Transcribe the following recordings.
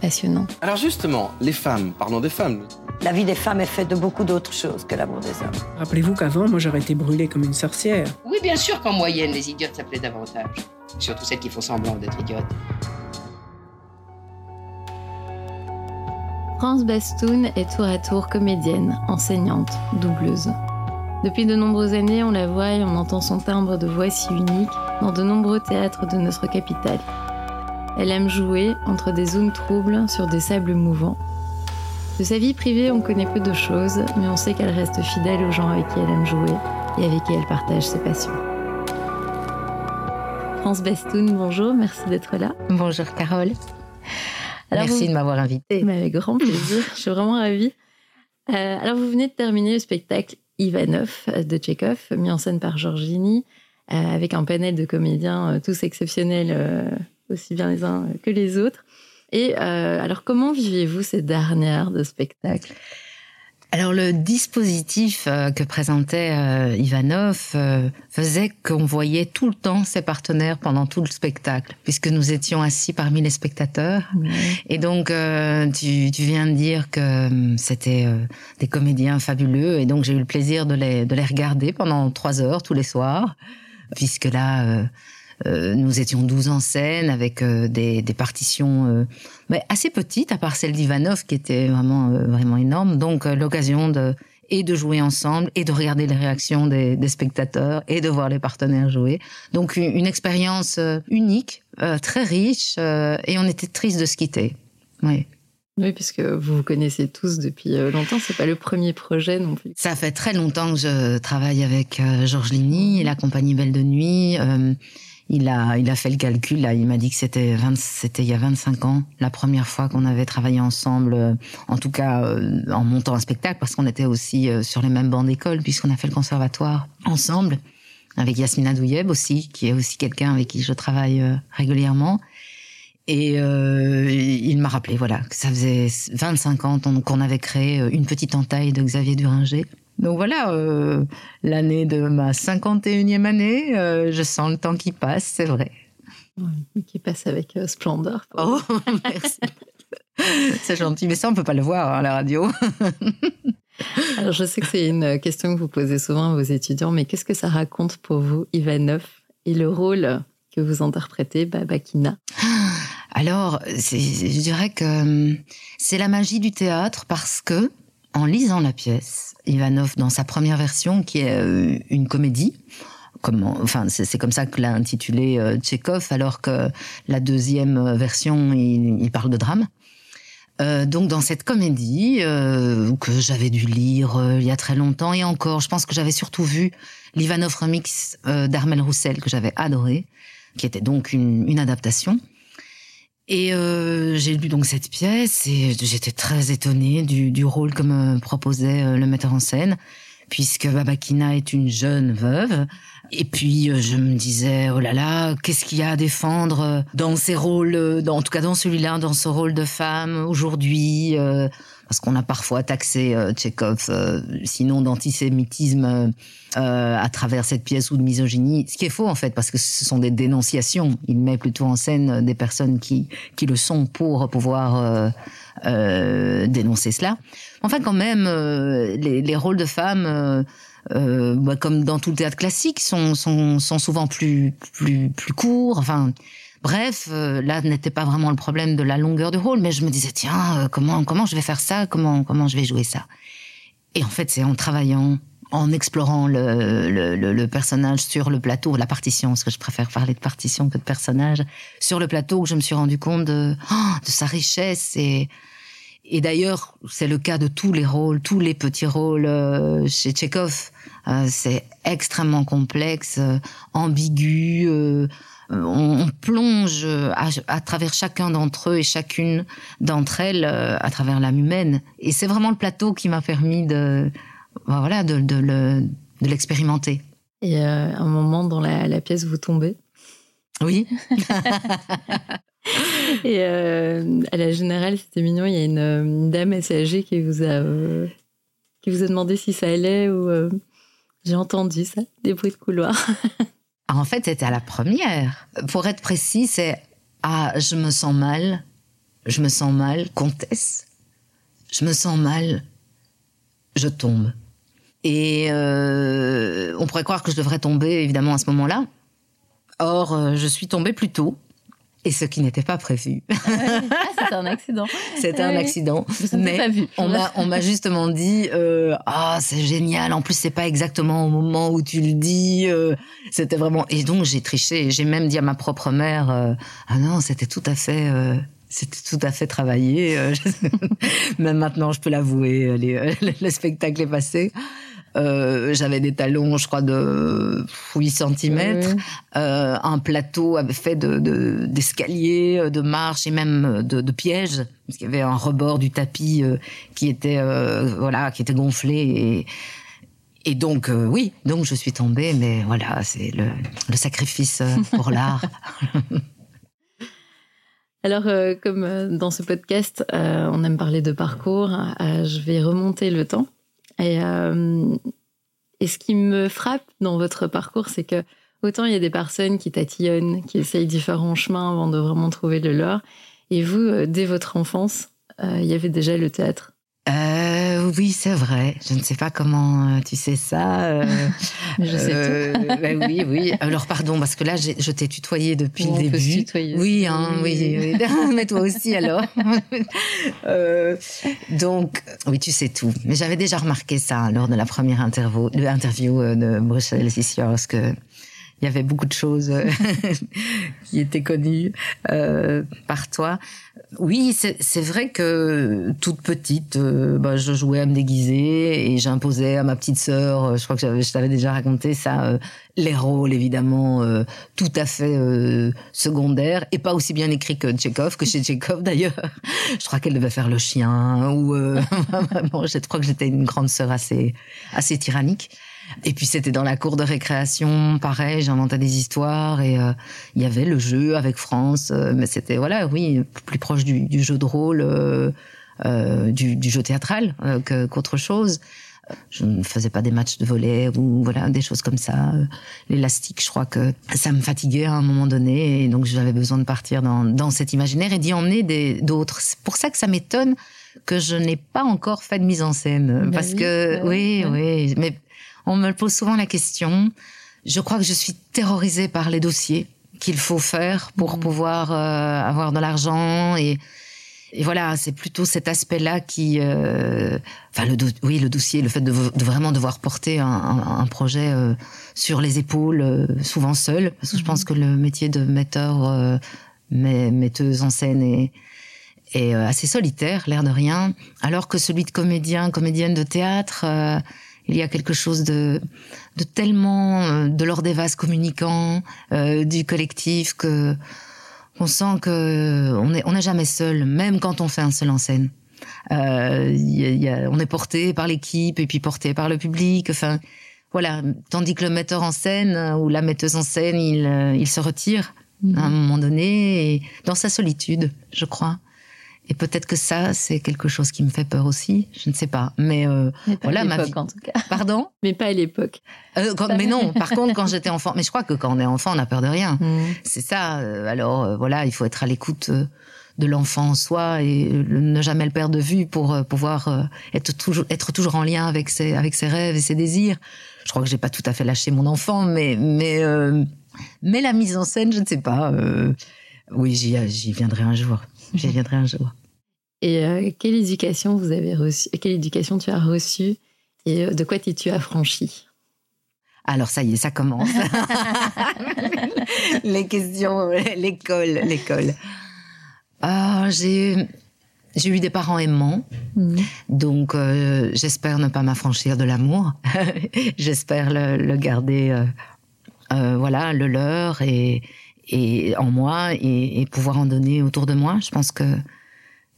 passionnant. Alors justement, les femmes, parlons des femmes. La vie des femmes est faite de beaucoup d'autres choses que l'amour des hommes. Rappelez-vous qu'avant, moi, j'aurais été brûlée comme une sorcière. Oui, bien sûr qu'en moyenne, les idiotes s'appelaient davantage. Surtout celles qui font semblant d'être idiotes. France Bastoun est tour à tour comédienne, enseignante, doubleuse. Depuis de nombreuses années, on la voit et on entend son timbre de voix si unique dans de nombreux théâtres de notre capitale. Elle aime jouer entre des zones troubles sur des sables mouvants. De sa vie privée, on connaît peu de choses, mais on sait qu'elle reste fidèle aux gens avec qui elle aime jouer et avec qui elle partage ses passions. France Bestoun, bonjour, merci d'être là. Bonjour Carole. merci de m'avoir invitée. avec grand plaisir, je suis vraiment ravie. Euh, alors vous venez de terminer le spectacle Ivanov de Tchekhov, mis en scène par Georgini, euh, avec un panel de comédiens euh, tous exceptionnels aussi bien les uns que les autres. Et euh, alors, comment vivez-vous ces dernières de spectacle alors le dispositif euh, que présentait euh, Ivanov faisait qu'on voyait tout le temps ses partenaires pendant tout le spectacle, puisque nous étions assis parmi les spectateurs. Et donc tu, tu, viens de dire que c'était des comédiens fabuleux, et donc j'ai eu le plaisir de les, de les regarder pendant trois heures tous les soirs, puisque là nous étions 12 en scène avec euh, des, des, partitions euh, mais assez petites, à part celle d'Ivanov qui était vraiment vraiment énorme. Donc l'occasion de et de jouer ensemble et de regarder les réactions des, des spectateurs et de voir les partenaires jouer. Donc une, une expérience unique, très riche et on était triste de se quitter. Oui. Oui, puisque vous vous connaissez tous depuis longtemps, c'est pas le premier projet non plus. Ça fait très longtemps que je travaille avec Georges Ligny et la compagnie Belle de Nuit. Euh, il a, il a fait le calcul, là, il m'a dit que c'était il y a 25 ans, la première fois qu'on avait travaillé ensemble, euh, en tout cas euh, en montant un spectacle, parce qu'on était aussi euh, sur les mêmes bancs d'école, puisqu'on a fait le conservatoire ensemble, avec Yasmina Douyeb aussi, qui est aussi quelqu'un avec qui je travaille régulièrement. Et il m'a rappelé, voilà, que ça faisait 25 ans qu'on avait créé une petite entaille de Xavier Duringer. Donc voilà, euh, l'année de ma 51e année, euh, je sens le temps qui passe, c'est vrai. Oui, qui passe avec euh, splendeur. Oh, merci. c'est gentil, mais ça, on peut pas le voir hein, à la radio. Alors, je sais que c'est une question que vous posez souvent à vos étudiants, mais qu'est-ce que ça raconte pour vous, Ivanov, et le rôle que vous interprétez, Babakina? Alors, je dirais que c'est la magie du théâtre parce que, en lisant la pièce, Ivanov dans sa première version, qui est euh, une comédie. Enfin, c'est comme ça que l'a intitulé euh, alors que la deuxième version, il, parle de drame. Euh, donc dans cette comédie que j'avais dû lire il y a très longtemps et encore, je pense que j'avais surtout vu l'Ivanov remix d'Armel Roussel que j'avais adoré, qui était donc une adaptation. Et euh, j'ai lu donc cette pièce et j'étais très étonnée du, du, rôle que me proposait euh, le metteur en scène, puisque Babakina est une jeune veuve. Et puis euh, je me disais oh là là, qu'est-ce qu'il y a à défendre dans ces rôles, dans, en tout cas dans celui-là, dans ce rôle de femme aujourd'hui parce qu'on a parfois taxé euh, euh, sinon d'antisémitisme euh, à travers cette pièce ou de misogynie, ce qui est faux en fait, parce que ce sont des dénonciations. Il met plutôt en scène des personnes qui, qui le sont pour pouvoir dénoncer cela. Enfin, quand même, les, les, rôles de femmes... Euh, bah, comme dans tout le théâtre classique, sont, sont, sont souvent plus, plus, plus courts. Enfin, Bref, euh, là n'était pas vraiment le problème de la longueur du rôle, mais je me disais tiens euh, comment comment je vais faire ça, comment comment je vais jouer ça? Et en fait, c'est en travaillant, en explorant le, le, le, personnage sur le plateau, la partition, parce que je préfère parler de partition que de personnage, sur le plateau que je me suis rendu compte de, oh, de sa richesse et et d'ailleurs, c'est le cas de tous les rôles, tous les petits rôles euh, chez Tchekhov. C'est extrêmement complexe, ambigu. On, on plonge à, à travers chacun d'entre eux et chacune d'entre elles euh, à travers l'âme humaine. Et c'est vraiment le plateau qui m'a permis de, ben voilà, de, de le- de l'expérimenter. Et euh, un moment dans la, la pièce, vous tombez. Oui. Et euh, à la générale, c'était mignon. Il y a une, une dame assez âgée qui vous a, euh, qui vous a demandé si ça allait ou. J'ai entendu ça, des bruits de couloir. En fait, c'était à la première. Pour être précis, c'est ah, je me sens mal, je me sens mal, comtesse, je me sens mal, je tombe. Et euh, on pourrait croire que je devrais tomber évidemment à ce moment-là. Or, euh, je suis tombée plus tôt, et ce qui n'était pas prévu. ah, c'était un accident. C'était un accident. Mais pas vu. on m'a on m'a justement dit euh, ah c'est génial en plus c'est pas exactement au moment où tu le dis euh, c'était vraiment et donc j'ai triché j'ai même dit à ma propre mère euh, ah non c'était tout à fait euh, c'était tout à fait travaillé euh, même maintenant je peux l'avouer euh, le spectacle est passé Euh, j'avais des talons je crois de 8 centimètres Oui. euh, un plateau avait fait de de- d'escaliers, euh, de, marches et même de, de pièges, parce qu'il y avait un rebord du tapis euh, qui était voilà, qui était gonflé et et donc oui, donc je suis tombée, mais voilà, c'est le, le sacrifice pour l'art. Alors, euh, comme dans ce podcast, euh, on aime parler de parcours, euh, je vais remonter le temps. Et, euh, et ce qui me frappe dans votre parcours, c'est que autant il y a des personnes qui tatillonnent, qui essayent différents chemins avant de vraiment trouver le leur. Et vous, euh, dès votre enfance, euh, il y avait déjà le théâtre? Euh, oui, c'est vrai. Je ne sais pas comment euh, tu sais ça. euh, je sais euh, ben oui, oui. Alors pardon, parce que là, je t'ai tutoyé depuis On le peut se début. tutoyer. Oui, hein, oui, oui. mais toi aussi alors. Euh, donc, oui, tu sais tout. Mais j'avais déjà remarqué ça lors de la première interview, de l'interview euh, de Bruxelles que il y avait beaucoup de choses euh, qui étaient connues euh, par toi. Oui, c'est vrai que toute petite, euh, bah, je jouais à me déguiser et j'imposais à ma petite sœur, euh, je crois que je t'avais déjà raconté ça, les rôles évidemment tout à fait secondaires et pas aussi bien écrits que Tchekhov, que chez Tchekhov d'ailleurs. Je crois qu'elle devait faire le chien ou vraiment, je crois que j'étais une grande sœur assez assez tyrannique. Et puis c'était dans la cour de récréation, pareil, j'inventais des histoires et euh, il y avait le jeu avec France, euh, mais c'était voilà, oui, plus proche du, du jeu de rôle, euh, euh, du, du jeu théâtral euh, qu'autre chose. Je ne faisais pas des matchs de volley ou voilà des choses comme ça. L'élastique, je crois que ça me fatiguait à un moment donné et donc j'avais besoin de partir dans, dans cet imaginaire et d'y emmener d'autres. C'est pour ça que ça m'étonne que je n'ai pas encore fait de mise en scène Bah parce oui, que bah oui, oui, oui, mais on me pose souvent la question. Je crois que je suis terrorisée par les dossiers qu'il faut faire pour Mhm. pouvoir euh, avoir de l'argent et, et voilà, c'est plutôt cet aspect-là qui, euh, enfin le oui, le dossier, le fait de, de vraiment devoir porter un, un- un projet euh, sur les épaules, souvent seul, parce que je pense que le métier de metteur, met- metteuse en scène est est assez solitaire, l'air de rien, alors que celui de comédien, comédienne de théâtre, il y a quelque chose de, de tellement euh, de l'ordre des vases communicants, euh, du collectif, que on sent que on est on n'est jamais seul, même quand on fait un seul en scène. Euh, y a- y a- on est porté par l'équipe et puis porté par le public. Enfin, voilà. Tandis que le metteur en scène euh, ou la metteuse en scène, il, euh, il se retire à un moment donné, et dans sa solitude, je crois. Et peut-être que ça, c'est quelque chose qui me fait peur aussi. Je ne sais pas. Mais euh, Mais pas Voilà, à ma vie. en tout cas. pardon? Mais pas à l'époque. Euh, quand- mais non. Par contre, quand j'étais enfant, mais je crois que quand on est enfant, on n'a peur de rien. C'est ça. euh, Alors euh, voilà, il faut être à l'écoute euh, de l'enfant en soi et ne jamais le perdre de vue pour pouvoir être toujours être toujours en lien avec ses avec ses rêves et ses désirs. Je crois que j'ai pas tout à fait lâché mon enfant, mais mais euh, mais la mise en scène, je ne sais pas. euh, Oui, j'y viendrai un jour. J'y viendrai un jour. Et euh, quelle éducation vous avez reçue Quelle éducation tu as reçue et euh, de quoi t'es-tu affranchi Alors ça y est, ça commence. les questions, l'école, l'école. Ah, j'ai j'ai eu des parents aimants, Mhm. donc euh, j'espère ne pas m'affranchir de l'amour. j'espère le, le garder, euh, euh, voilà, le leur et, et en moi et, et pouvoir en donner autour de moi. Je pense que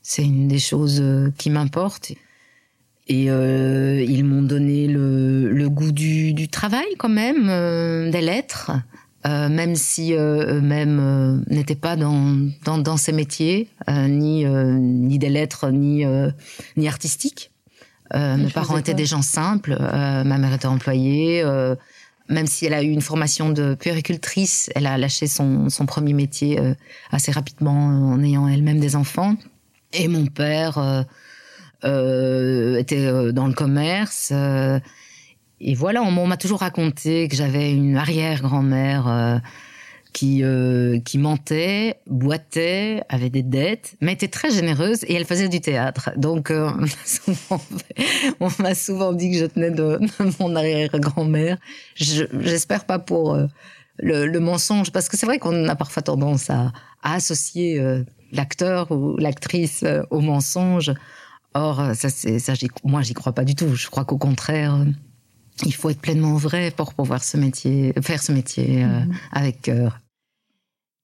c'est une des choses euh, qui m'importe. Et euh, ils m'ont donné le, le goût du, du travail quand même, euh, des lettres, euh, même si eux-mêmes n'étaient pas dans, dans, dans ces métiers, ni, ni des lettres, ni, ni artistiques. Mes parents étaient des gens simples. Ma mère était employée. Même si elle a eu une formation de puéricultrice, elle a lâché son, son premier métier euh, assez rapidement euh, en ayant elle-même des enfants. Et mon père euh, était dans le commerce. et voilà, on, m'a toujours raconté que j'avais une arrière-grand-mère qui, euh, qui mentait, boitait, avait des dettes, mais était très généreuse et elle faisait du théâtre. Donc, euh, on m'a souvent, souvent dit que je tenais de, de mon arrière-grand-mère. Je- J'espère pas pour euh, le, le mensonge, parce que c'est vrai qu'on a parfois tendance à, à associer euh, l'acteur ou l'actrice euh, au mensonge. Or, ça, c'est, ça, moi, j'y crois pas du tout. Je crois qu'au contraire, il faut être pleinement vrai pour pouvoir ce métier, faire ce métier euh, Mhm. avec cœur.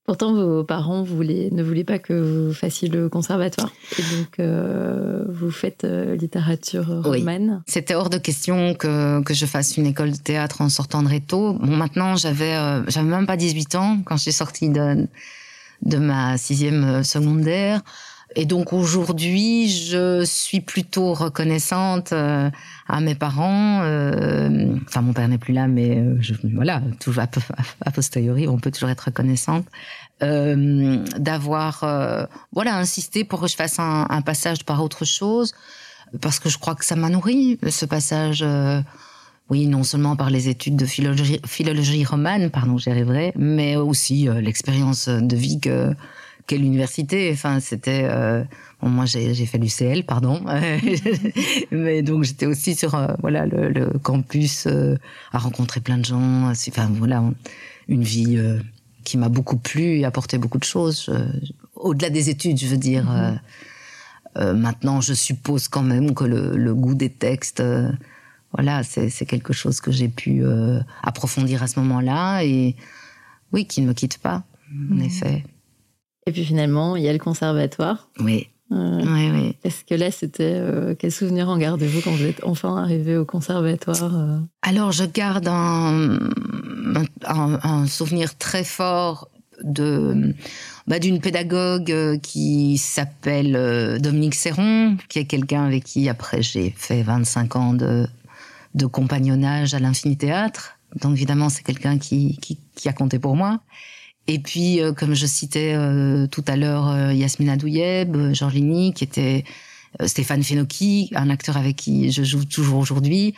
Pourtant, vos parents voulaient, ne voulaient pas que vous fassiez le conservatoire. Et donc, euh, vous faites euh, littérature Oui. romane. C'était hors de question que, que je fasse une école de théâtre en sortant de Réto. Bon, maintenant, j'avais, euh, j'avais même pas 18 ans quand je suis sortie de, de ma sixième euh, secondaire. Et donc aujourd'hui, je suis plutôt reconnaissante euh, à mes parents. euh, enfin, mon père n'est plus là, mais euh, je, voilà, toujours a, posteriori, on peut toujours être reconnaissante euh, d'avoir, euh, voilà, insisté pour que je fasse un, un passage par autre chose, parce que je crois que ça m'a nourri ce passage. oui, non seulement par les études de philologie, philologie romane, pardon, j'y arriverai, mais aussi l'expérience de vie que qu'est l'université. Enfin, c'était euh, bon, moi j'ai fait l'UCL, pardon, mais donc j'étais aussi sur euh, voilà le, le campus euh, à rencontrer plein de gens. Enfin voilà, on- une vie euh, qui m'a beaucoup plu et apporté beaucoup de choses. Au-delà des études, je veux dire. euh, euh, maintenant, je suppose quand même que le, le goût des textes, euh, voilà, c'est quelque chose que j'ai pu euh, approfondir à ce moment-là et oui, qui ne me quitte pas, en effet. Et puis finalement, il y a le conservatoire. Oui, Euh, oui, oui. Est-ce que là, c'était. euh, quel souvenir en gardez-vous quand vous êtes enfin arrivé au conservatoire euh Alors, je garde un, un, un souvenir très fort de bah, d'une pédagogue qui s'appelle Dominique Serron, qui est quelqu'un avec qui après j'ai fait 25 ans de, de compagnonnage à l'Infini Théâtre. Donc évidemment, c'est quelqu'un qui, qui, qui a compté pour moi. Et puis, euh, comme je citais euh, tout à l'heure, euh, Yasmina Douyeb, Ligny, qui était Stéphane Fenocchi, un acteur avec qui je joue toujours aujourd'hui.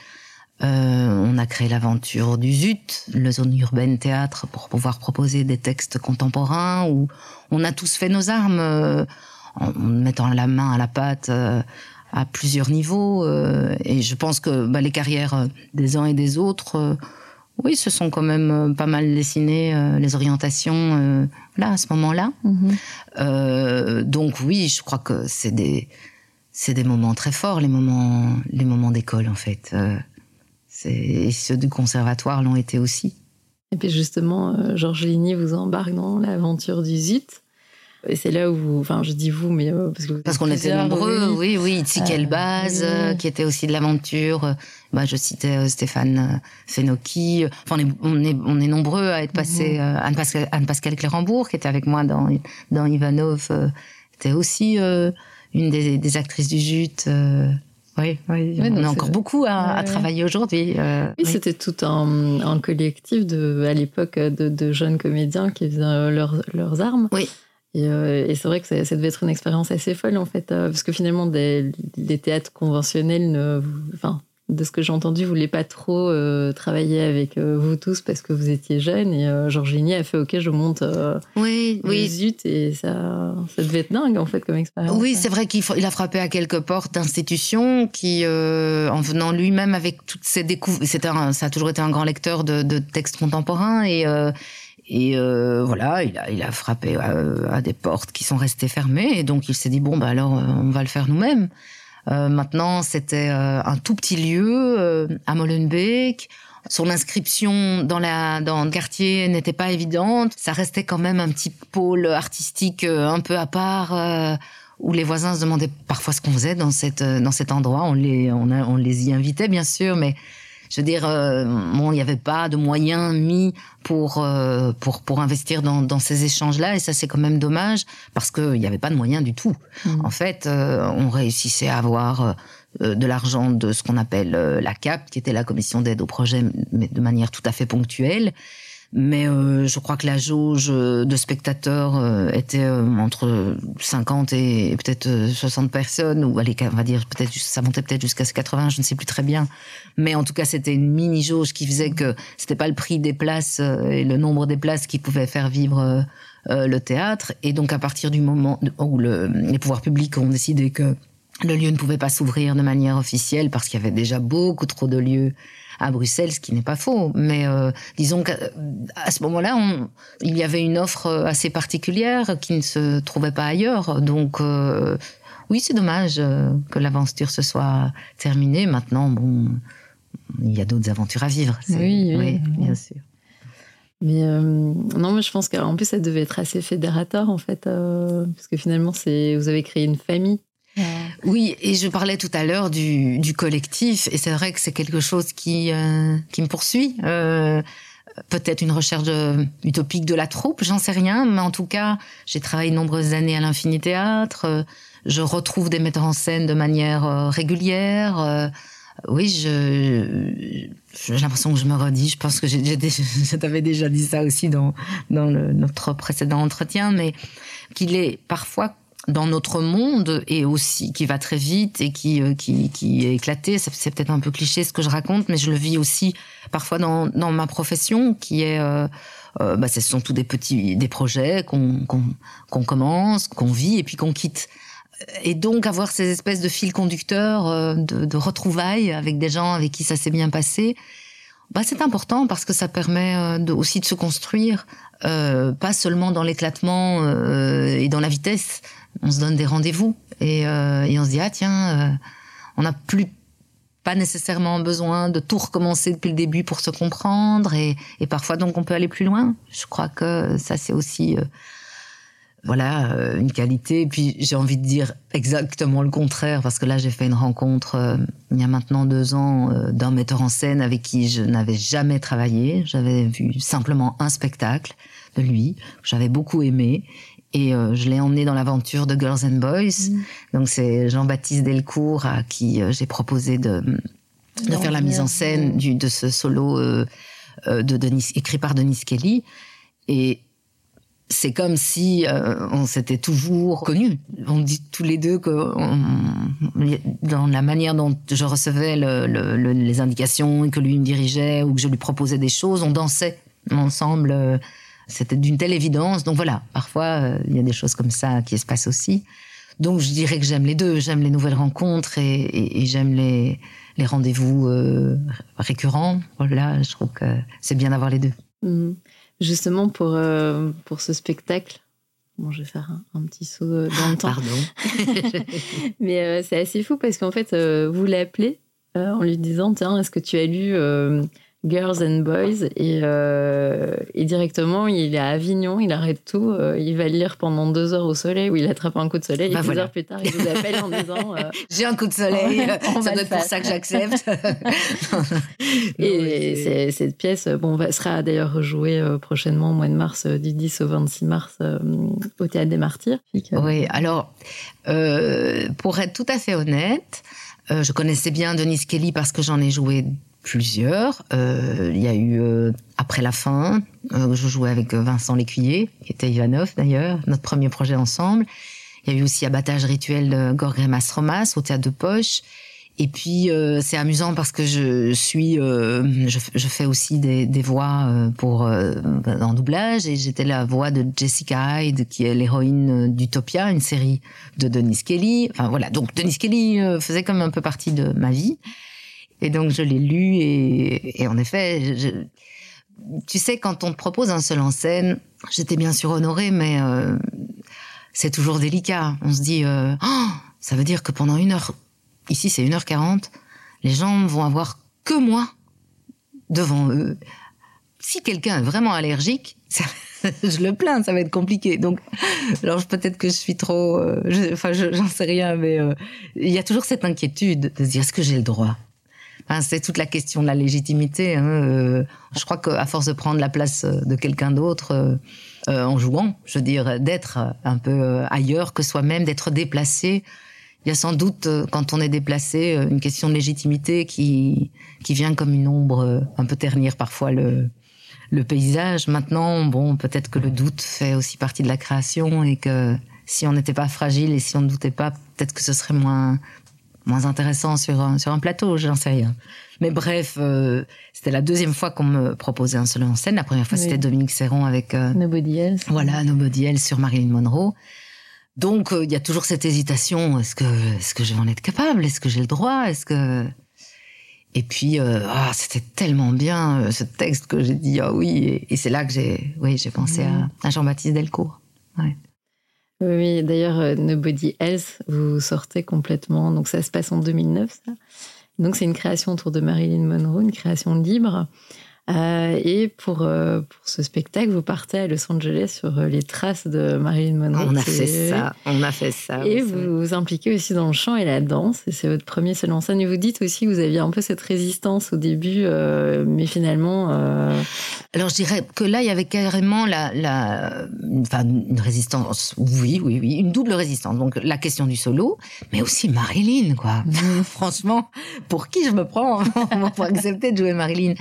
Euh, on a créé l'aventure du ZUT, le Zone Urbaine Théâtre, pour pouvoir proposer des textes contemporains où on a tous fait nos armes euh, en mettant la main à la pâte euh, à plusieurs niveaux. et je pense que bah, les carrières des uns et des autres, oui, se sont quand même euh, pas mal dessinées, euh, les orientations, euh, là, à ce moment-là. Euh, donc oui, je crois que c'est des c'est des moments très forts, les moments les moments d'école en fait. Et ceux du conservatoire l'ont été aussi. Et puis justement, Georges Ligny vous embarque dans l'aventure du ZUT. Et c'est là où vous. Enfin, je dis vous, mais. euh, parce que vous Parce êtes qu'on était nombreux, oui. oui. Itzi Euh, oui, oui. qui était aussi de l'aventure. Bah, je citais euh, Stéphane euh, Fenocchi. Enfin, on est, on est, on est nombreux à être passés. Mhm. euh, Anne-Pascal, Anne-Pascal Clérambourg, qui était avec moi dans, dans Ivanov, était aussi une des, des actrices du JUT. euh, oui, oui. Oui, on a encore beaucoup à, Ouais, travailler aujourd'hui. euh, Oui, c'était tout un, un collectif de, à l'époque de, de jeunes comédiens qui faisaient leurs, leurs armes. Oui. Et, euh, et c'est vrai que ça, ça devait être une expérience assez folle en fait, euh, parce que finalement des, les théâtres conventionnels ne, enfin, de ce que j'ai entendu, vous voulez pas trop euh, travailler avec euh, vous tous parce que vous étiez jeune et euh, Georgini a fait OK, je monte. oui, oui. Zut et ça, ça devait être dingue en fait comme expérience. Oui, c'est vrai qu'il il a frappé à quelques portes d'institutions qui, en venant lui-même avec toutes ses découvertes, ça a toujours été un grand lecteur de, de textes contemporains et et voilà, il a, frappé à, des portes qui sont restées fermées. Et donc, il s'est dit, bon, bah alors, on va le faire nous-mêmes. Euh, maintenant, c'était euh, un tout petit lieu euh, à Molenbeek. Son inscription dans, le quartier n'était pas évidente. Ça restait quand même un petit pôle artistique un peu à part où les voisins se demandaient parfois ce qu'on faisait dans, cet endroit. On les, on les y invitait, bien sûr, mais je veux dire, euh, bon, il n'y avait pas de moyens mis pour euh, pour pour investir dans, dans ces échanges-là, et ça c'est quand même dommage parce qu'il n'y avait pas de moyens du tout. Mmh. En fait, euh, on réussissait à avoir de l'argent de ce qu'on appelle la CAP, qui était la commission d'aide au projet, mais de manière tout à fait ponctuelle. Mais euh, je crois que la jauge de spectateurs euh, était euh, entre 50 et, peut-être 60 personnes, ou allez, on va dire peut-être ça montait peut-être jusqu'à 80, je ne sais plus très bien. Mais en tout cas, c'était une mini jauge qui faisait que c'était pas le prix des places et le nombre des places qui pouvaient faire vivre le théâtre. Et donc à partir du moment où le, les pouvoirs publics ont décidé que le lieu ne pouvait pas s'ouvrir de manière officielle parce qu'il y avait déjà beaucoup trop de lieux à Bruxelles, ce qui n'est pas faux. Mais euh, disons qu'à ce moment-là, il y avait une offre assez particulière qui ne se trouvait pas ailleurs. Donc euh, oui, c'est dommage euh, que l'aventure se soit terminée. Maintenant, bon, il y a d'autres aventures à vivre. Oui, oui, bien sûr. Mais non, mais je pense qu'en plus ça devait être assez fédérateur en fait, parce que finalement c'est vous avez créé une famille. Oui, et je parlais tout à l'heure du, du, collectif, et c'est vrai que c'est quelque chose qui, euh, qui me poursuit. Euh, Peut-être une recherche utopique de la troupe, j'en sais rien, mais en tout cas, j'ai travaillé nombreuses années à l'Infini Théâtre. Je retrouve des metteurs en scène de manière euh, régulière. Euh, oui, je, j'ai l'impression que je me redis. Je pense que j'ai, je t'avais déjà dit ça aussi dans, dans le, notre précédent entretien, mais qu'il est parfois dans notre monde et aussi qui va très vite et qui euh, qui, qui est éclaté. C'est peut-être un peu cliché ce que je raconte, mais je le vis aussi parfois dans, dans ma profession qui est euh, euh, bah, ce sont tous des petits des projets qu'on qu'on commence, qu'on vit et puis qu'on quitte. Et donc avoir ces espèces de fils conducteurs, de, de retrouvailles avec des gens avec qui ça s'est bien passé, bah c'est important parce que ça permet de, aussi de se construire, euh, pas seulement dans l'éclatement euh, et dans la vitesse, on se donne des rendez-vous et, euh, on se dit ah tiens, euh, on n'a plus pas nécessairement besoin de tout recommencer depuis le début pour se comprendre et, et parfois donc on peut aller plus loin. Je crois que ça c'est aussi euh, voilà une qualité. Et puis j'ai envie de dire exactement le contraire parce que là j'ai fait une rencontre il y a maintenant deux ans d'un metteur en scène avec qui je n'avais jamais travaillé. J'avais vu simplement un spectacle de lui que j'avais beaucoup aimé et euh, je l'ai emmené dans l'aventure de Girls and Boys. Mm. Donc c'est Jean-Baptiste Delcourt à qui euh, j'ai proposé de, de faire la mise en scène du, de ce solo euh, euh, de Denis, écrit par Denis Kelly. Et c'est comme si on s'était toujours connus. On dit tous les deux que dans la manière dont je recevais le, le, les indications et que lui me dirigeait ou que je lui proposais des choses, on dansait ensemble c'était d'une telle évidence. Donc voilà, parfois, euh, il y a des choses comme ça qui se passent aussi. Donc je dirais que j'aime les deux. J'aime les nouvelles rencontres et, j'aime les, les rendez-vous euh, récurrents. Voilà, je trouve que c'est bien d'avoir les deux. Mhm. Justement, pour, euh, pour ce spectacle, Bon, je vais faire un, petit saut dans le temps. Pardon. Mais c'est assez fou parce qu'en fait, vous l'appelez en lui disant Tiens, est-ce que tu as lu Girls and Boys et, euh, et, directement il est à Avignon, il arrête tout, euh, il va lire pendant deux heures au soleil où il attrape un coup de soleil bah et deux heures plus tard il vous appelle en disant euh, j'ai un coup de soleil, ça doit être pour ça que j'accepte. et cette pièce bon sera d'ailleurs rejouée prochainement au mois de mars du 10 au 26 mars au théâtre des Martyrs. Oui, alors pour être tout à fait honnête, je connaissais bien Denise Kelly parce que j'en ai joué plusieurs. Euh, il y a eu euh, après la fin, euh, je jouais avec Vincent Lécuyer, qui était Ivanov d'ailleurs, notre premier projet ensemble. Il y a eu aussi Abattage rituel de Gorgremas Romas au théâtre de Poche. Et puis euh, c'est amusant parce que je suis, euh, je, je, fais aussi des, des voix euh, pour euh, en doublage et j'étais la voix de Jessica Hyde qui est l'héroïne d'Utopia, une série de Denise Kelly. Enfin voilà, donc Denise Kelly faisait comme un peu partie de ma vie et donc je l'ai lu et, en effet, tu sais quand on te propose un seul en scène, j'étais bien sûr honorée, mais c'est toujours délicat. On se dit, oh, ça veut dire que pendant une heure ici c'est 1h40, les gens vont avoir que moi devant eux. Si quelqu'un est vraiment allergique, je le plains, ça va être compliqué. Donc, alors peut-être que je suis trop, euh, enfin, j'en sais rien, mais euh, il y a toujours cette inquiétude de se dire est-ce que j'ai le droit? C'est toute la question de la légitimité. Hein, euh, je crois qu'à force de prendre la place de quelqu'un d'autre euh, en jouant, je veux dire, d'être un peu ailleurs que soi-même, d'être déplacé, il y a sans doute, euh, quand on est déplacé, euh, une question de légitimité qui, qui vient comme une ombre euh, un peu ternir parfois le, le paysage. Maintenant, bon, peut-être que le doute fait aussi partie de la création et que si on n'était pas fragile et si on ne doutait pas, peut-être que ce serait moins, moins intéressant sur un, sur un plateau, j'en sais rien. Mais bref, c'était la deuxième fois qu'on me proposait un seul en scène. La première fois, c'était Dominique Serron avec... Nobody Else. Voilà, Nobody Else sur Marilyn Monroe. Donc euh, il y a toujours cette hésitation est-ce que est-ce que je vais en être capable? Est-ce que j'ai le droit? Est-ce que et puis euh, ah c'était tellement bien euh, ce texte que j'ai dit ah oui et, c'est là que j'ai oui j'ai pensé à, à Jean-Baptiste Delcourt. Ouais. Oui, d'ailleurs, Nobody Else, vous sortez complètement. Donc, ça se passe en 2009, ça. Donc, c'est une création autour de Marilyn Monroe, une création libre. Euh, et pour, euh, pour ce spectacle, vous partez à Los Angeles sur euh, les traces de Marilyn Monroe. On a fait ça, on a fait ça. Et vous vous impliquez aussi dans le chant et la danse, et c'est votre premier seul en scène. Et vous dites aussi que vous aviez un peu cette résistance au début, mais finalement... Alors je dirais que là, il y avait carrément la, la, enfin, une résistance, oui, oui, oui, une double résistance. Donc la question du solo, mais aussi Marilyn, quoi. Franchement, pour qui je me prends? Pour accepter de jouer Marilyn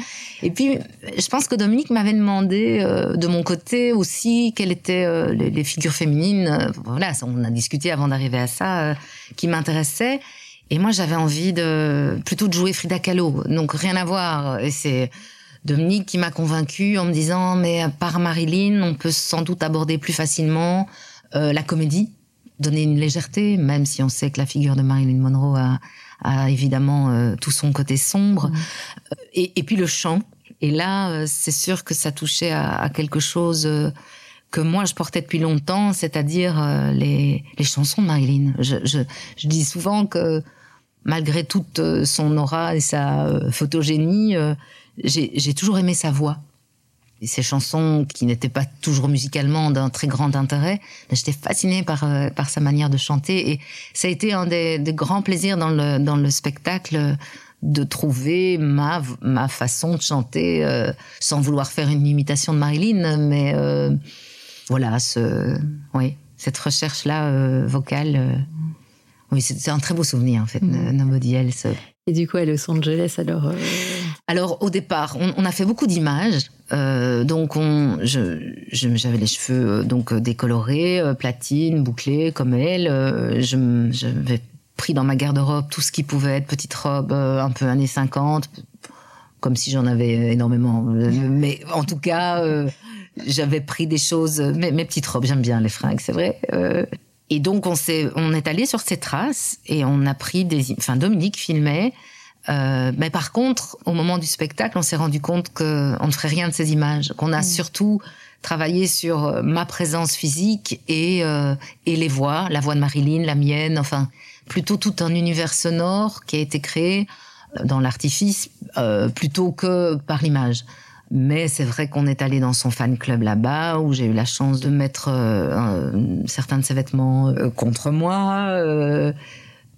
Et puis, je pense que Dominique m'avait demandé euh, de mon côté aussi quelles étaient euh, les, figures féminines. Euh, voilà, on a discuté avant d'arriver à ça, qui m'intéressaient. Et moi, j'avais envie de plutôt de jouer Frida Kahlo, donc rien à voir. Et c'est Dominique qui m'a convaincue en me disant mais par Marilyn, on peut sans doute aborder plus facilement la comédie, donner une légèreté, même si on sait que la figure de Marilyn Monroe a, évidemment tout son côté sombre. Mmh. Et, et, puis le chant, et là, euh, c'est sûr que ça touchait à, quelque chose euh, que moi je portais depuis longtemps, c'est-à-dire euh, les, les, chansons de Marilyn. Je, je, je, dis souvent que malgré toute son aura et sa photogénie, j'ai toujours aimé sa voix. Et ces chansons qui n'étaient pas toujours musicalement d'un très grand intérêt, j'étais fascinée par, par sa manière de chanter. Et ça a été un des, des grands plaisirs dans le, dans le spectacle de trouver ma, ma façon de chanter euh, sans vouloir faire une imitation de Marilyn, mais euh, voilà, ce, oui, cette recherche-là euh, vocale, oui, c'est un très beau souvenir en fait, mm. Nobody Else. Et du coup, à Los Angeles, alors Alors, au départ, on, a fait beaucoup d'images. donc, on, je, j'avais les cheveux donc décolorés, platine, bouclés comme elle. je, je vais pris dans ma garde-robe tout ce qui pouvait être petite robe euh, un peu années 50, comme si j'en avais énormément. Mais en tout cas, euh, j'avais pris des choses, mes, mes petites robes, j'aime bien les fringues, c'est vrai. Euh, et donc on s'est, on est allé sur ces traces et on a pris des, enfin Dominique filmait. mais par contre, au moment du spectacle, on s'est rendu compte qu'on ne ferait rien de ces images, qu'on a mm. surtout travaillé sur ma présence physique et, et les voix, la voix de Marilyn, la mienne, enfin plutôt tout un univers sonore qui a été créé euh, dans l'artifice euh, plutôt que par l'image. Mais c'est vrai qu'on est allé dans son fan club là-bas, où j'ai eu la chance de mettre euh, certains de ses vêtements euh, contre moi. Euh,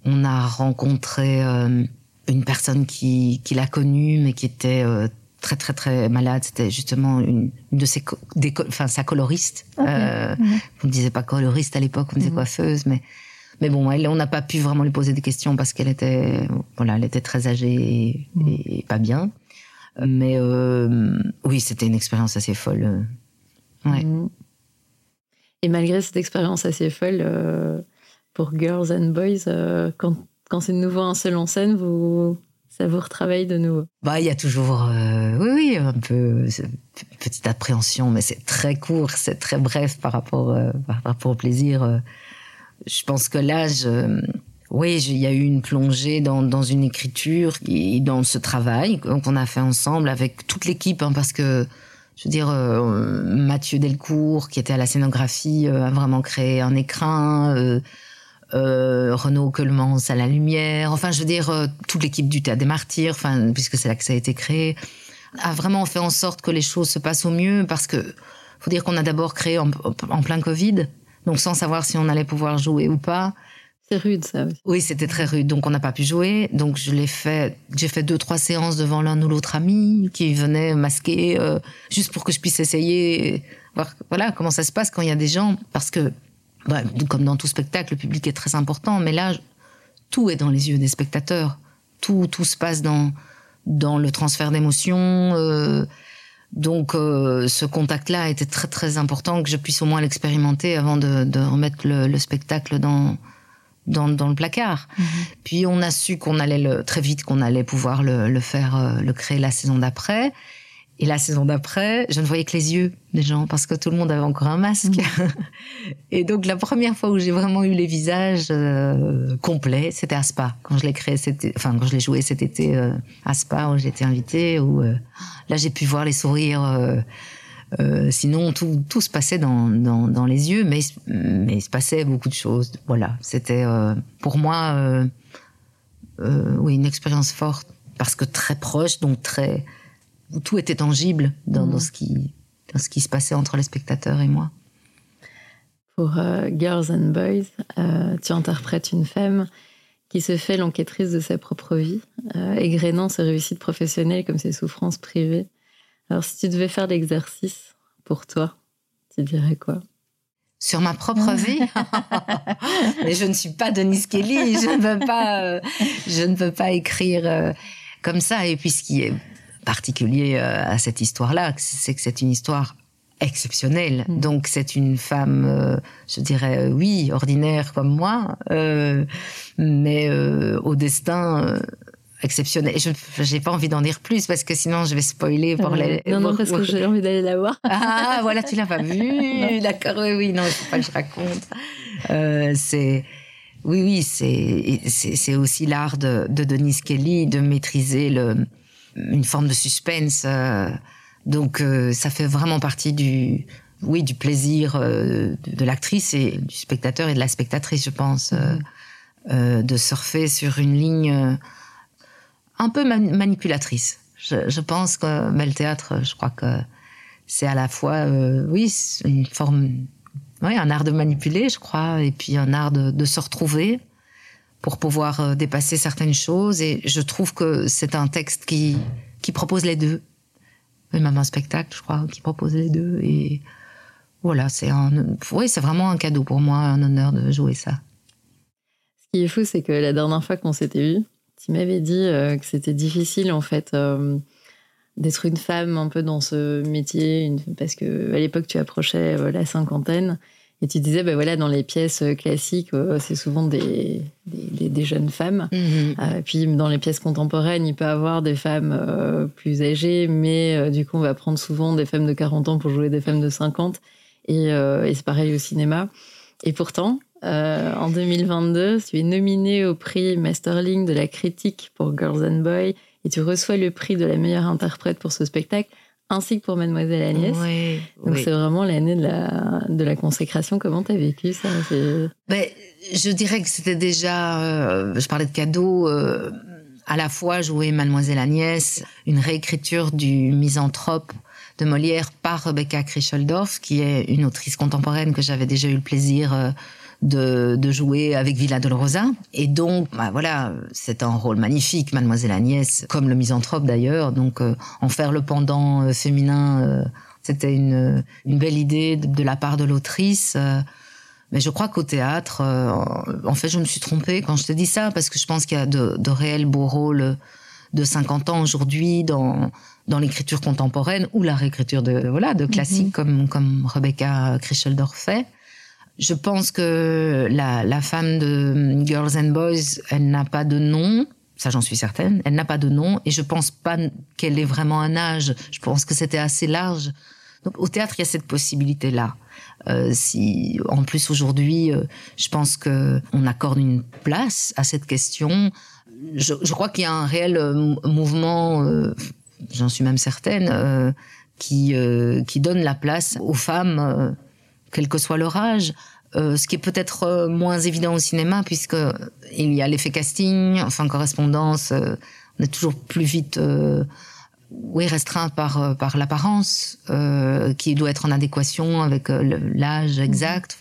on a rencontré une personne qui, qui l'a connue, mais qui était très très très malade. C'était justement une, une de ses, enfin sa coloriste. Okay. Vous ne disiez pas coloriste à l'époque, vous me disiez coiffeuse, mais mais bon, elle, on n'a pas pu vraiment lui poser des questions parce qu'elle était, voilà, elle était très âgée et, pas bien. Mais euh, oui, c'était une expérience assez folle. Ouais. Mm. Et malgré cette expérience assez folle, euh, pour Girls and Boys, euh, quand, Quand c'est de nouveau un seul en scène, vous, ça vous retravaille de nouveau? Bah, il y a toujours, euh, oui, oui, un peu petite appréhension, mais c'est très court, c'est très bref par rapport, euh, par rapport au plaisir. Je pense que là, je, oui, il y a eu une plongée dans, dans une écriture et dans ce travail qu'on a fait ensemble avec toute l'équipe, hein, parce que je veux dire, euh, Mathieu Delcourt, qui était à la scénographie, euh, a vraiment créé un écrin. Euh, euh Renaud Colemans à la lumière. Enfin, je veux dire, toute l'équipe du Théâtre des Martyrs, enfin, puisque c'est là que ça a été créé, a vraiment fait en sorte que les choses se passent au mieux, parce que faut dire qu'on a d'abord créé en plein Covid, donc sans savoir si on allait pouvoir jouer ou pas. C'est rude, ça aussi. Oui, c'était très rude. Donc, on n'a pas pu jouer. Donc, je l'ai fait. J'ai fait deux, trois séances devant l'un ou l'autre ami qui venait masquer, euh, juste pour que je puisse essayer, voir, voilà, comment ça se passe quand il y a des gens. Parce que, bah, comme dans tout spectacle, le public est très important. Mais là, tout est dans les yeux des spectateurs. Tout, tout se passe dans, dans le transfert d'émotions. Euh, donc, euh, ce contact-là était très, très important que je puisse au moins l'expérimenter avant de, de remettre le, le spectacle dans, dans, dans le placard. Mhm. Puis on a su qu'on allait le, très vite qu'on allait pouvoir le, le faire, euh, le créer la saison d'après. Et la saison d'après, je ne voyais que les yeux des gens parce que tout le monde avait encore un masque. Mhm. Et donc la première fois où j'ai vraiment eu les visages euh, complets, c'était à Spa. Quand je l'ai créé, enfin quand je l'ai joué cet été euh, à Spa où j'étais invitée, où là j'ai pu voir les sourires euh, sinon, tout, tout, se passait dans, dans, dans, les yeux, mais, mais il se passait beaucoup de choses. Voilà, c'était euh, pour moi euh, euh, oui, une expérience forte, parce que très proche, donc très. Où tout était tangible dans, dans, ce qui, dans ce qui se passait entre les spectateurs et moi. Pour euh, Girls and Boys, tu interprètes une femme qui se fait l'enquêtrice de sa propre vie, égrénant ses réussites professionnelles comme ses souffrances privées. Alors, si tu devais faire l'exercice pour toi, tu dirais quoi? Sur ma propre vie? Mais je ne suis pas Denise Kelly, je ne peux pas, euh, je ne peux pas écrire euh, comme ça. Et puis ce qui est particulier euh, à cette histoire-là, c'est que c'est une histoire exceptionnelle. Mm. Donc c'est une femme, je dirais, oui, ordinaire comme moi, mais au destin exceptionnel. Je n'ai pas envie d'en dire plus parce que sinon je vais spoiler pour les. Non, non, parce que j'ai envie d'aller la voir. Ah, voilà, tu l'as pas vu. D'accord, oui, oui, non, il faut pas que je raconte. Euh, c'est. Oui, oui, c'est c'est aussi l'art de, de Denise Kelly de maîtriser le, une forme de suspense. Euh, donc euh, ça fait vraiment partie du oui du plaisir euh, de l'actrice et du spectateur et de la spectatrice, je pense, de surfer sur une ligne un peu manipulatrice. Je, je, pense que mais le théâtre, je crois que c'est à la fois, euh, oui, une forme, oui, un art de manipuler, je crois, et puis un art de, de se retrouver pour pouvoir euh, dépasser certaines choses. Et je trouve que c'est un texte qui, qui propose les deux. même un spectacle, je crois, qui propose les deux. Et voilà, c'est un, oui, c'est vraiment un cadeau pour moi, un honneur de jouer ça. Ce qui est fou, c'est que la dernière fois qu'on s'était vu, tu m'avais dit euh, que c'était difficile en fait euh, d'être une femme un peu dans ce métier, parce que à l'époque tu approchais la cinquantaine et tu disais ben voilà dans les pièces classiques c'est souvent des, des, des, jeunes femmes. Mmh. puis dans les pièces contemporaines il peut y avoir des femmes plus âgées, mais du coup on va prendre souvent des femmes de 40 ans pour jouer des femmes de 50 et, et c'est pareil au cinéma. Et pourtant, euh, en 2022, tu es nominé au prix Masterling de la critique pour Girls and Boys et tu reçois le prix de la meilleure interprète pour ce spectacle, ainsi que pour Mademoiselle Agnès. Donc c'est vraiment l'année de la, de la consécration. Comment tu as vécu ça ben, Je dirais que c'était déjà, euh, je parlais de cadeau, euh, à la fois jouer Mademoiselle Agnès, une réécriture du Misanthrope de Molière par Rebecca Krischeldorf, qui est une autrice contemporaine que j'avais déjà eu le plaisir euh, de, de, jouer avec Villa Dolorosa. Et donc, bah voilà, c'est un rôle magnifique, Mademoiselle Agnès, comme le misanthrope d'ailleurs. Donc, euh, en faire le pendant euh, féminin, euh, c'était une, une, belle idée de, de la part de l'autrice. mais je crois qu'au théâtre, en fait, je me suis trompée quand je te dis ça, parce que je pense qu'il y a de, de réels beaux rôles de 50 ans aujourd'hui dans dans l'écriture contemporaine ou la réécriture de voilà de classiques mm -hmm. comme comme Rebecca Krischeldorf fait je pense que la, la femme de Girls and Boys, elle n'a pas de nom. Ça, j'en suis certaine. Elle n'a pas de nom et je pense pas qu'elle ait vraiment un âge. Je pense que c'était assez large. Donc, au théâtre, il y a cette possibilité-là. Euh, si, en plus, aujourd'hui, euh, je pense que on accorde une place à cette question. Je, je crois qu'il y a un réel euh, mouvement, euh, j'en suis même certaine, euh, qui, qui donne la place aux femmes, quel que soit leur âge. Euh, ce qui est peut-être euh, moins évident au cinéma, puisque il y a l'effet casting, enfin correspondance, euh, on est toujours plus vite, euh, oui, restreint par euh, par l'apparence, euh, qui doit être en adéquation avec l'âge exact.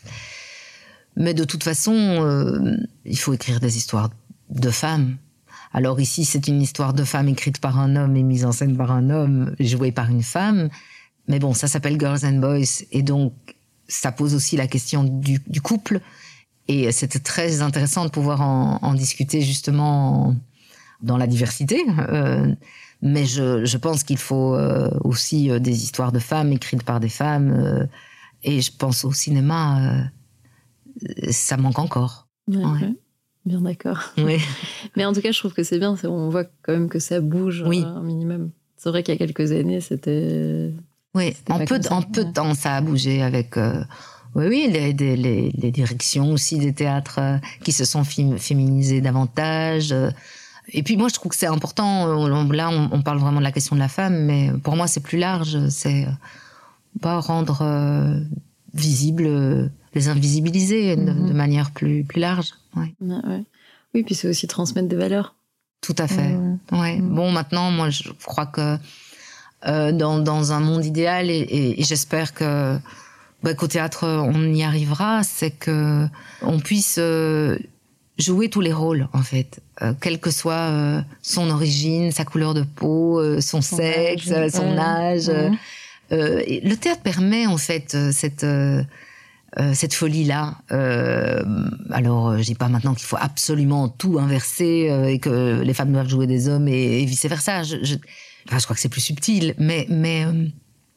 Mais de toute façon, euh, il faut écrire des histoires de femmes. Alors ici, c'est une histoire de femme écrite par un homme et mise en scène par un homme, jouée par une femme. Mais bon, ça s'appelle Girls and Boys, et donc ça pose aussi la question du, du couple. Et c'était très intéressant de pouvoir en, en discuter justement en- dans la diversité. Euh, mais je, je pense qu'il faut euh, aussi euh, des histoires de femmes écrites par des femmes. et je pense au cinéma, ça manque encore. Ouais, Ouais. ouais. Bien d'accord. Oui. Mais en tout cas, je trouve que c'est bien. On voit quand même que ça bouge Oui. un minimum. C'est vrai qu'il y a quelques années, c'était. Oui, en peu, de- ça, en peu ouais. de temps, ça a bougé avec. euh, oui, oui, les, les, les, les directions aussi des théâtres euh, qui se sont fém- féminisées davantage. euh. Et puis moi, je trouve que c'est important. on- Là, on, on parle vraiment de la question de la femme, mais pour moi, c'est plus large. C'est pas rendre visible, les invisibiliser de, Mhm. de manière plus plus large. Ouais, Ouais, ouais. Oui, puis c'est aussi transmettre des valeurs. tout à fait. Ouais. Mm. Bon, maintenant, moi, je crois que euh, dans, dans un monde idéal, et, et- et j'espère que bah, qu'au théâtre, on y arrivera, c'est que on puisse euh, jouer tous les rôles, en fait, Euh, quelle que soit euh, son origine, sa couleur de peau, euh, son, Son sexe, âge. euh, son âge. Ouais. Euh, et le théâtre permet en fait cette euh, cette folie-là. Euh, alors, je dis pas maintenant qu'il faut absolument tout inverser euh, et que les femmes doivent jouer des hommes et, et vice versa. Je, je, enfin, je crois que c'est plus subtil, mais mais euh,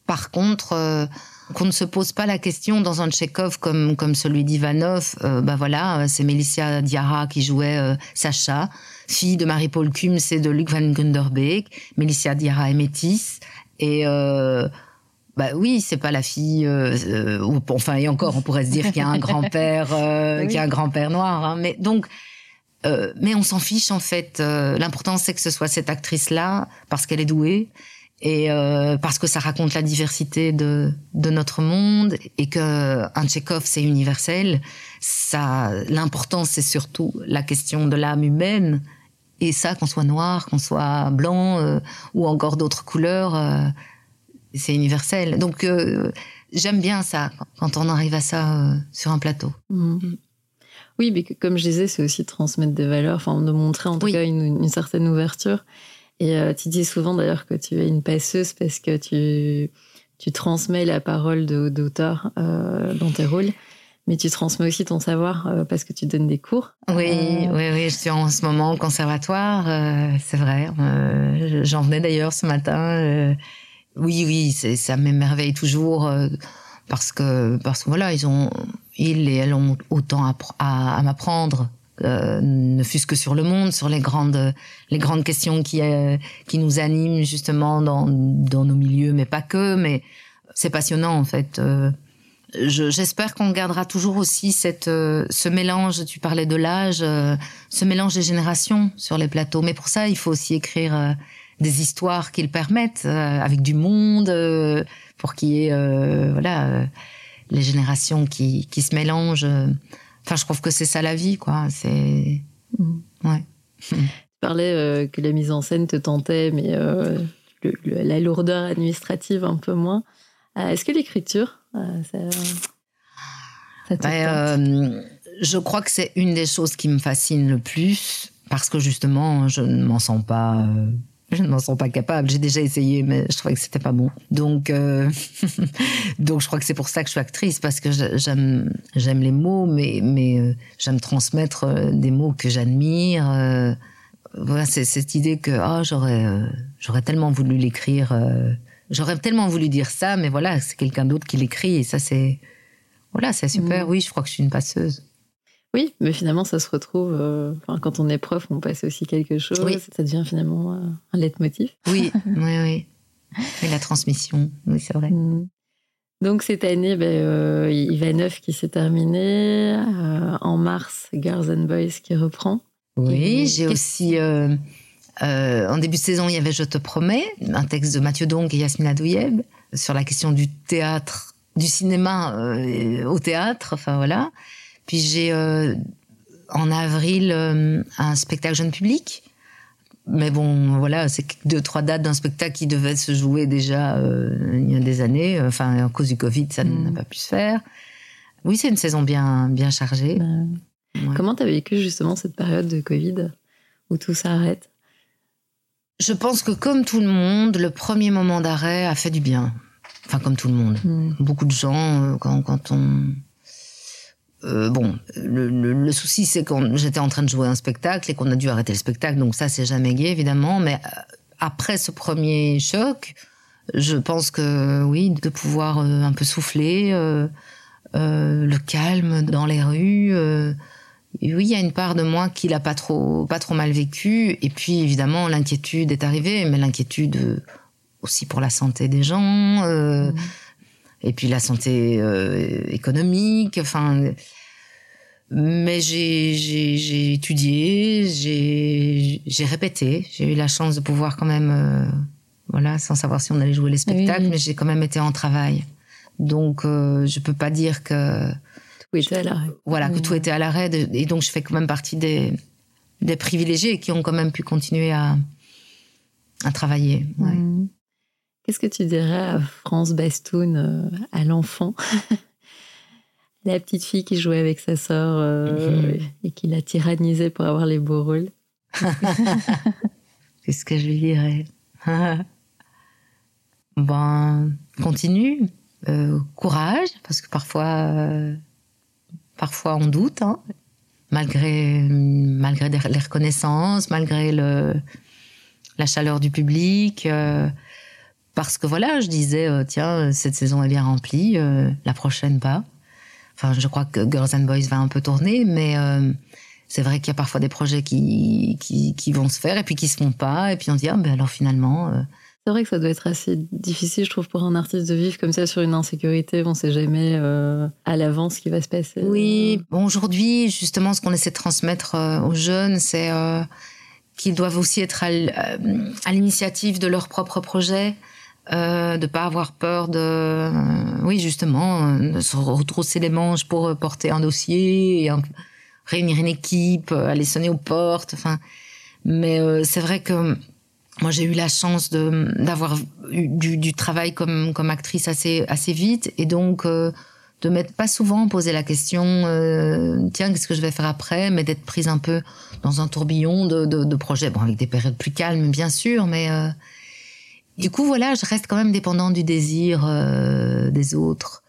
par contre. euh, qu'on ne se pose pas la question dans un Tchekhov comme comme celui d'Ivanov, euh, bah voilà, c'est Mélicia Diarra qui jouait Sacha, fille de Marie-Paul Kums et de Luc van Gunderbeek. Mélicia Diarra est métisse et euh, bah oui, c'est pas la fille. enfin, et encore, on pourrait se dire qu'il y a un grand-père, euh, Oui. qu'il y a un grand-père noir. hein, mais donc, euh, mais on s'en fiche en fait. Euh, L'important c'est que ce soit cette actrice-là parce qu'elle est douée et euh, parce que ça raconte la diversité de de notre monde et que un Tchekhov c'est universel. Ça, l'important c'est surtout la question de l'âme humaine. Et ça, qu'on soit noir, qu'on soit blanc euh, ou encore d'autres couleurs, euh, c'est universel. Donc j'aime bien ça quand on arrive à ça sur un plateau. Mhm. Oui, mais que- comme je disais, c'est aussi de transmettre des valeurs, enfin de montrer en tout Oui. cas une, une certaine ouverture. Et euh, tu dis souvent d'ailleurs que tu es une passeuse parce que tu, tu transmets la parole d'auteur euh, dans tes rôles, mais tu transmets aussi ton savoir euh, parce que tu donnes des cours. Oui, Euh, oui, oui, je suis en ce moment au conservatoire, euh, c'est vrai. J'en venais d'ailleurs ce matin. oui, oui, ça m'émerveille toujours parce que parce que voilà, ils ont ils et elles ont autant à, à, à m'apprendre. euh, ne fût-ce que sur le monde, sur les grandes les grandes questions qui euh, qui nous animent justement dans dans nos milieux, mais pas que. Mais c'est passionnant en fait. euh, je- J'espère qu'on gardera toujours aussi cette, euh, ce mélange, tu parlais de l'âge, euh, ce mélange des générations sur les plateaux. Mais pour ça, il faut aussi écrire euh, des histoires qui le permettent, avec du monde, pour qu'il y ait euh, voilà, euh, les générations qui, qui se mélangent. Enfin, je trouve que c'est ça la vie, quoi. C'est... Mhm. Ouais. Tu parlais euh, que la mise en scène te tentait, mais euh, le- le- la lourdeur administrative un peu moins. Euh, Est-ce que l'écriture, ça, ça te Ouais, euh, je crois que c'est une des choses qui me fascine le plus parce que justement, je ne m'en sens pas. je ne m'en sens pas capable. J'ai déjà essayé, mais je trouvais que c'était pas bon. Donc, euh, donc je crois que c'est pour ça que je suis actrice parce que j'aime, j'aime les mots, mais, mais euh, j'aime transmettre euh, des mots que j'admire. voilà, c'est cette idée que ah j'aurais, j'aurais tellement voulu l'écrire. j'aurais tellement voulu dire ça, mais voilà, c'est quelqu'un d'autre qui l'écrit et ça c'est Voilà, c'est super. Mm. Oui, je crois que je suis une passeuse. Oui, mais finalement, ça se retrouve. euh, enfin, quand on est prof, on passe aussi quelque chose. Oui. Ça devient finalement euh, un leitmotiv. Oui, oui, oui. Et la transmission, oui, c'est vrai. Mm. Donc cette année, ben, euh, Ivanov qui s'est terminé. euh, en mars, Girls and Boys qui reprend. Oui, j'ai aussi. en début de saison, il y avait Je te promets, un texte de Mathieu Donk et Yasmina Douyeb sur la question du théâtre, du cinéma au théâtre. Enfin voilà. Puis j'ai euh, en avril euh, un spectacle jeune public. Mais bon, voilà, c'est deux, trois dates d'un spectacle qui devait se jouer déjà euh, il y a des années. Enfin, à cause du Covid, ça Mm. n'a pas pu se faire. Oui, c'est une saison bien, bien chargée. Ouais. Comment tu as vécu justement cette période de Covid où tout s'arrête? Je pense que comme tout le monde, le premier moment d'arrêt a fait du bien. Enfin, comme tout le monde. Mm. Beaucoup de gens, quand, quand on... Euh, bon, le, souci, c'est quand j'étais en train de jouer un spectacle et qu'on a dû arrêter le spectacle, donc ça, c'est jamais gai, évidemment. Mais euh, après ce premier choc, je pense que oui, de pouvoir euh, un peu souffler, le calme dans les rues. oui, il y a une part de moi qui l'a pas trop, pas trop mal vécu. Et puis, évidemment, l'inquiétude est arrivée, mais l'inquiétude aussi pour la santé des gens, Mhm. Et puis la santé euh, économique. Enfin, mais j'ai étudié, j'ai répété. J'ai eu la chance de pouvoir quand même, euh, voilà, sans savoir si on allait jouer les spectacles, oui. mais j'ai quand même été en travail. Donc, euh, je peux pas dire que Tout était à l'arrêt. voilà, que tout était à l'arrêt. Et donc, je fais quand même partie des, des privilégiés qui ont quand même pu continuer à, à travailler. ouais. Mm. Qu'est-ce que tu dirais à France Bastoun, euh, à l'enfant? La petite fille qui jouait avec sa sœur euh, et qui la tyrannisait pour avoir les beaux rôles. Qu'est-ce que je lui dirais Ben, continue, euh, courage, parce que parfois, parfois on doute, hein, malgré, malgré les reconnaissances, malgré le, la chaleur du public. Parce que voilà, je disais, euh, tiens, cette saison est bien remplie, euh, la prochaine pas. Enfin, je crois que Girls and Boys va un peu tourner, mais euh, c'est vrai qu'il y a parfois des projets qui, qui, qui vont se faire et puis qui se font pas. Et puis on se dit, ah, ben alors finalement, euh, C'est vrai que ça doit être assez difficile, je trouve, pour un artiste de vivre comme ça sur une insécurité. On ne sait jamais euh, à l'avance ce qui va se passer. Oui, bon, aujourd'hui, justement, ce qu'on essaie de transmettre aux jeunes, c'est euh, qu'ils doivent aussi être à l'initiative de leur propre projet, euh, de pas avoir peur de, euh, oui, justement, euh, de se retrousser les manches pour euh, porter un dossier, réunir une équipe, aller sonner aux portes. Enfin, mais c'est vrai que moi, j'ai eu la chance d'avoir eu du, travail comme actrice assez assez vite, et donc. de m'être pas souvent posé la question tiens qu'est-ce que je vais faire après mais d'être prise un peu dans un tourbillon de, de, projets bon avec des périodes plus calmes bien sûr mais du coup voilà je reste quand même dépendante du désir euh, des autres.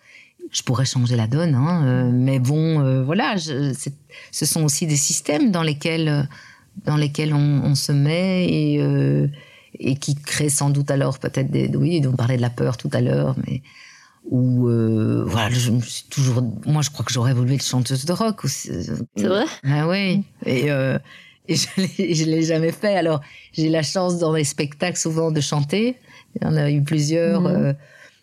Je pourrais changer la donne hein, euh, mais bon euh, voilà je, ce sont aussi des systèmes dans lesquels euh, dans lesquels on, on se met et euh, et qui créent sans doute alors peut-être des oui on parlait de la peur tout à l'heure mais où euh, voilà, je me suis toujours, moi je crois que j'aurais voulu être chanteuse de rock. C'est vrai? Ah oui, et, euh, et je je l'ai jamais fait. Alors j'ai la chance dans les spectacles souvent de chanter. Il y en a eu plusieurs. Mhm. euh,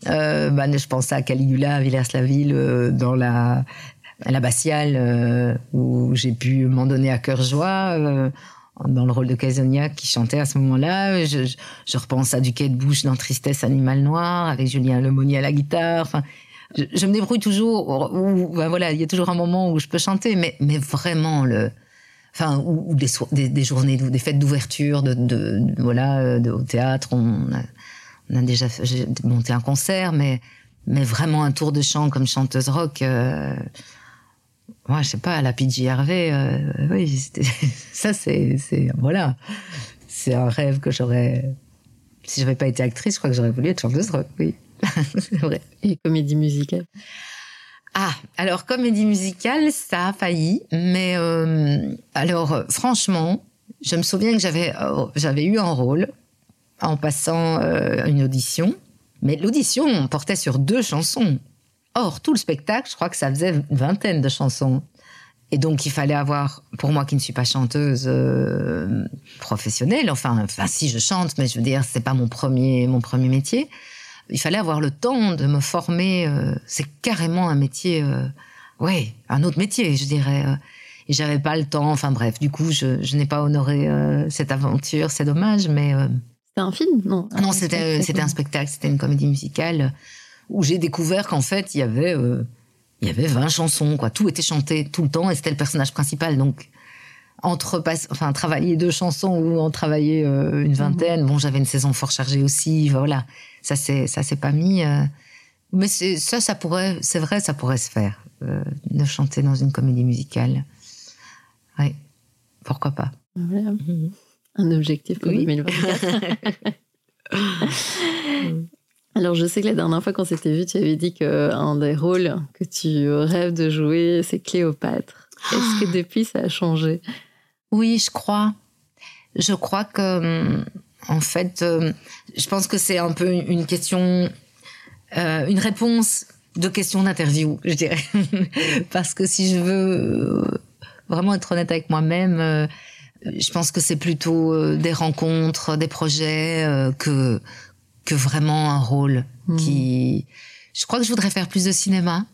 euh, bah, je pense à Caligula, à Villers-la-Ville, euh, dans la à l'abbatiale où j'ai pu m'en donner à cœur joie. dans le rôle de Casognac qui chantait à ce moment-là. Je, je, je repense à du quai de bouche dans Tristesse Animal Noir avec Julien Lemonnier à la guitare. Enfin, je, je me débrouille toujours. Où, ben voilà, il y a toujours un moment où je peux chanter, mais, mais vraiment le, enfin, ou, des, so- des, journées, des fêtes d'ouverture, de, voilà, euh, au théâtre. On a, déjà monté un concert, mais, mais vraiment un tour de chant comme chanteuse rock. Euh, moi, je sais pas, la PJ Hervé, euh, oui, ça c'est, voilà, c'est un rêve que j'aurais. Si j'avais pas été actrice, je crois que j'aurais voulu être chanteuse rock, oui, c'est vrai. Et comédie musicale. Ah, alors comédie musicale, ça a failli, mais euh, alors euh, franchement, je me souviens que j'avais euh, j'avais eu un rôle en passant une audition, mais l'audition portait sur deux chansons. Or, tout le spectacle, je crois que ça faisait une vingtaine de chansons. Et donc, il fallait avoir, pour moi qui ne suis pas chanteuse professionnelle, enfin, enfin, si je chante, mais je veux dire, c'est pas mon premier, mon premier métier. Il fallait avoir le temps de me former. euh, c'est carrément un métier, euh, ouais, un autre métier, je dirais. euh. et j'avais pas le temps. Enfin bref, du coup, je, je n'ai pas honoré cette aventure. C'est dommage, mais C'était un film Non? non, c'était c'était un spectacle, c'était une comédie musicale où j'ai découvert qu'en fait, il y avait il y avait 20 chansons quoi, tout était chanté tout le temps et c'était le personnage principal donc entre enfin travailler deux chansons ou en travailler euh, une vingtaine, bon, j'avais une saison fort chargée aussi, voilà. Ça c'est ça s'est pas mis euh, mais ça ça pourrait c'est vrai, ça pourrait se faire euh, de chanter dans une comédie musicale. Ouais. Pourquoi pas Voilà. Un objectif pour Oui. 2024. Alors, je sais que la dernière fois qu'on s'était vu, tu avais dit qu'un des rôles que tu rêves de jouer, c'est Cléopâtre. Est-ce que depuis, ça a changé? Oui, je crois. Je crois que, hum, en fait, euh, je pense que c'est un peu une question, euh, une réponse de question d'interview, je dirais. Parce que si je veux euh, vraiment être honnête avec moi-même, euh, je pense que c'est plutôt des rencontres, des projets que que vraiment un rôle Mhm. qui. Je crois que je voudrais faire plus de cinéma.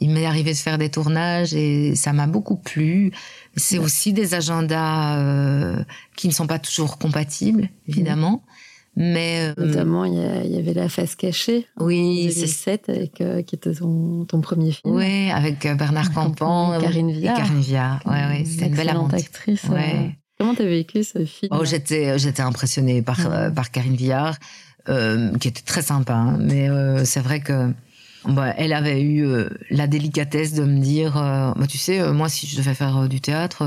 Il m'est arrivé de faire des tournages et ça m'a beaucoup plu. C'est aussi des agendas euh, qui ne sont pas toujours compatibles, évidemment. Mais euh, Notamment, il y, avait La face cachée oui, c'est 2007, avec, euh, qui était ton, ton premier film. ouais, avec Bernard Campan, et Karine Viard. Et Karine Viard. Ouais, ouais, c'était une belle actrice. Ouais. Comment t'as vécu ce film? Oh, j'étais, j'étais impressionnée par, Ouais. par Karine Viard, qui était très sympa. hein. mais c'est vrai que bah, elle avait eu euh, la délicatesse de me dire, euh, bah, tu sais, euh, moi, si je devais faire du théâtre,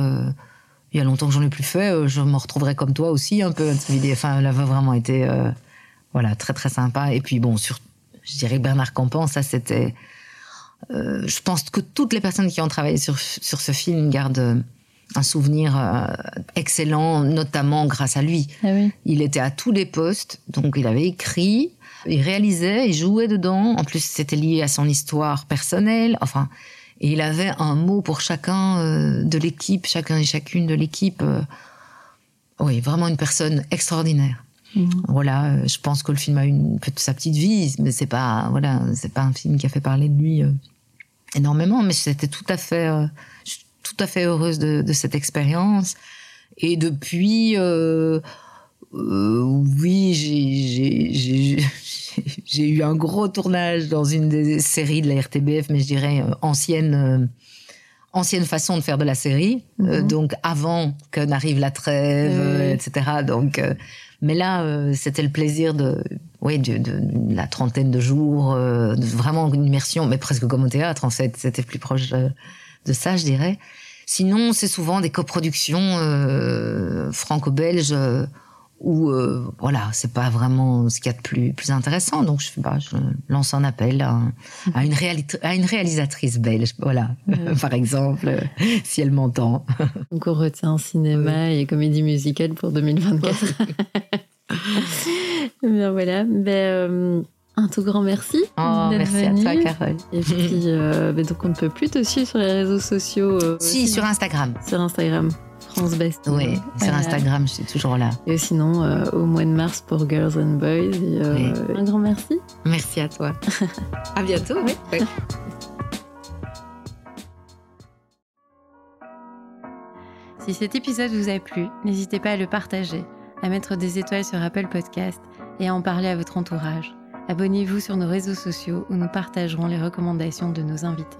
il y a longtemps que j'en ai plus fait, je me retrouverais comme toi aussi, un peu. Enfin, elle avait vraiment été, voilà, très très sympa. Et puis bon, sur, je dirais que Bernard Campan, ça c'était, je pense que toutes les personnes qui ont travaillé sur sur ce film gardent un souvenir euh, excellent, notamment grâce à lui. Ah oui. Il était à tous les postes, donc il avait écrit, il réalisait, il jouait dedans. En plus, c'était lié à son histoire personnelle. Enfin, et il avait un mot pour chacun euh, de l'équipe, chacun et chacune de l'équipe. euh. oui, vraiment une personne extraordinaire. Mhm. Voilà, euh, je pense que le film a une sa petite vie, mais c'est pas voilà, c'est pas un film qui a fait parler de lui énormément. Mais j'étais tout à fait, je suis tout à fait heureuse de, de cette expérience. Et depuis, euh, euh, oui, j'ai- eu un gros tournage dans une des séries de la RTBF, mais je dirais euh, ancienne. euh, ancienne façon de faire de la série, euh, Mhm. donc avant que n'arrive la trêve, etc. Donc, euh, mais là, c'était le plaisir de, oui, de, de- de la trentaine de jours, de vraiment une immersion, mais presque comme au théâtre en fait. C'était plus proche de ça, je dirais. Sinon, c'est souvent des coproductions franco-belges où, euh, voilà, c'est pas vraiment ce qu'il y a de plus, plus intéressant. Donc, je, pas, je lance un appel à, à une, réali- à une réalisatrice belge, voilà, Ouais. par exemple, si elle m'entend. Donc on retient cinéma et comédie musicale pour 2024. Bien voilà. Ben, euh, un tout grand merci. Oh, merci à toi. Carole. Et puis, euh, ben, donc on ne peut plus te suivre sur les réseaux sociaux. euh, Si, aussi, sur Instagram. sur Instagram. France. Oui, sur Voilà. Instagram, je suis toujours là. Et sinon, euh, au mois de mars pour Girls and Boys. Et, euh, Un grand merci. Merci à toi. à bientôt. Oui. Si cet épisode vous a plu, n'hésitez pas à le partager, à mettre des étoiles sur Apple Podcast et à en parler à votre entourage. Abonnez-vous sur nos réseaux sociaux où nous partagerons les recommandations de nos invités.